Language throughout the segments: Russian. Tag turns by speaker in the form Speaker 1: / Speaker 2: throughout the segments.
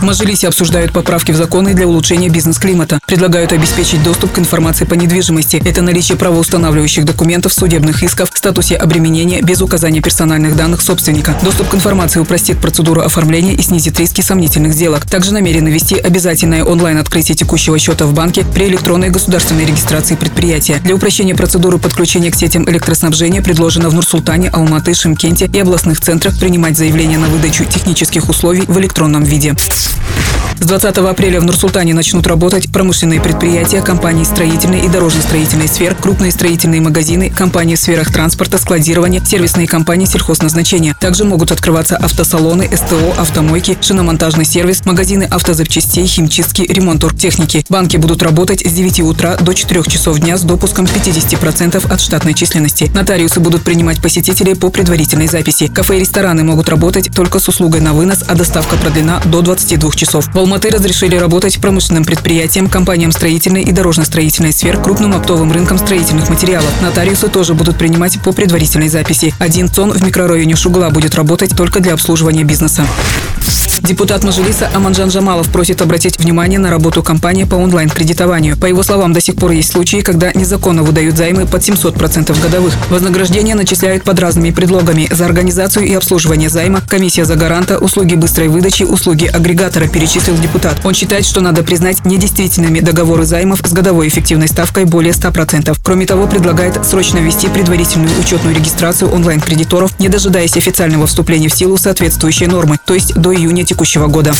Speaker 1: В Мажилисе обсуждают поправки в законы для улучшения бизнес-климата. Предлагают обеспечить доступ к информации по недвижимости. Это наличие правоустанавливающих документов, судебных исков, статусе обременения без указания персональных данных собственника. Доступ к информации упростит процедуру оформления и снизит риски сомнительных сделок. Также намерены ввести обязательное онлайн-открытие текущего счета в банке при электронной государственной регистрации предприятия. Для упрощения процедуры подключения к сетям электроснабжения предложено в Нур-Султане, Алматы, Шимкенте и областных центрах принимать заявления на выдачу технических условий в электронном виде. С 20 апреля в Нур-Султане начнут работать промышленные предприятия, компании строительной и дорожно-строительной сфер, крупные строительные магазины, компании в сферах транспорта, складирования, сервисные компании сельхозназначения. Также могут открываться автосалоны, СТО, автомойки, шиномонтажный сервис, магазины автозапчастей, химчистки, ремонт техники. Банки будут работать с 9 утра до 4 часов дня с допуском 50% от штатной численности. Нотариусы будут принимать посетителей по предварительной записи. Кафе и рестораны могут работать только с услугой на вынос, а доставка продлена до 22 часов. Алматы разрешили работать промышленным предприятиям, компаниям строительной и дорожно-строительной сфер, крупным оптовым рынкам строительных материалов. Нотариусы тоже будут принимать по предварительной записи. Один ЦОН в микрорайоне Шугла будет работать только для обслуживания бизнеса. Депутат Мажилиса Аманжан Жамалов просит обратить внимание на работу компании по онлайн-кредитованию. По его словам, до сих пор есть случаи, когда незаконно выдают займы под 700% годовых. Вознаграждение начисляют под разными предлогами. За организацию и обслуживание займа, комиссия за гаранта, услуги быстрой выдачи, услуги агрегатора перечислил депутат. Он считает, что надо признать недействительными договоры займов с годовой эффективной ставкой более 100%. Кроме того, предлагает срочно ввести предварительную учетную регистрацию онлайн-кредиторов, не дожидаясь официального вступления в силу соответствующей нормы, то есть до июня текущего года.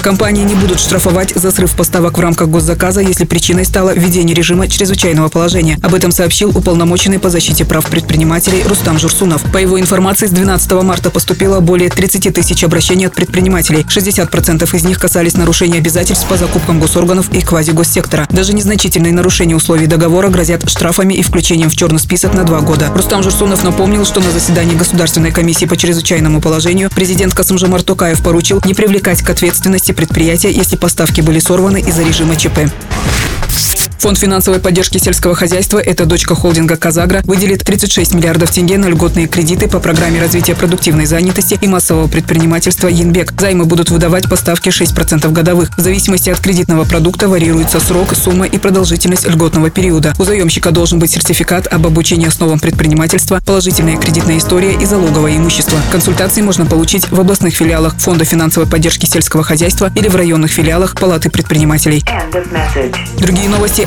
Speaker 1: Компании не будут штрафовать за срыв поставок в рамках госзаказа, если причиной стало введение режима чрезвычайного положения. Об этом сообщил уполномоченный по защите прав предпринимателей Рустам Журсунов. По его информации, с 12 марта поступило более 30 тысяч обращений от предпринимателей. 60% из них касались нарушения обязательств по закупкам госорганов и квазигоссектора. Даже незначительные нарушения условий договора грозят штрафами и включением в черный список на два года. Рустам Журсунов напомнил, что на заседании Государственной комиссии по чрезвычайному положению президент Касымжамар Токаев поручил не привлекать к ответственности предприятия, если поставки были сорваны из-за режима ЧП. Фонд финансовой поддержки сельского хозяйства, это дочка холдинга «Казагра», выделит 36 миллиардов тенге на льготные кредиты по программе развития продуктивной занятости и массового предпринимательства «Янбек». Займы будут выдавать по ставке 6% годовых. В зависимости от кредитного продукта варьируется срок, сумма и продолжительность льготного периода. У заемщика должен быть сертификат об обучении основам предпринимательства, положительная кредитная история и залоговое имущество. Консультации можно получить в областных филиалах Фонда финансовой поддержки сельского хозяйства или в районных филиалах Палаты предпринимателей. Другие новости